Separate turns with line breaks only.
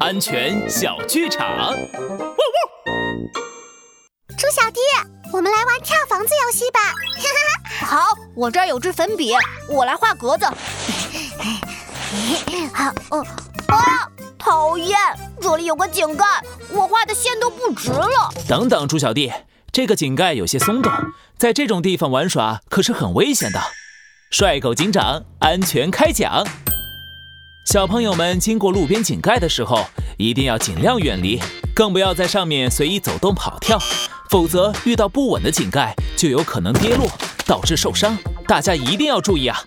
安全小剧场。
猪小弟，我们来玩跳房子游戏吧！
好，我这儿有支粉笔，我来画格子。
好，哦，
啊，讨厌，这里有个井盖，我画的线都不直了。
等等，猪小弟，这个井盖有些松动，在这种地方玩耍可是很危险的。帅狗警长，安全开讲。小朋友们经过路边井盖的时候，一定要尽量远离，更不要在上面随意走动跑跳，否则遇到不稳的井盖就有可能跌落，导致受伤。大家一定要注意啊！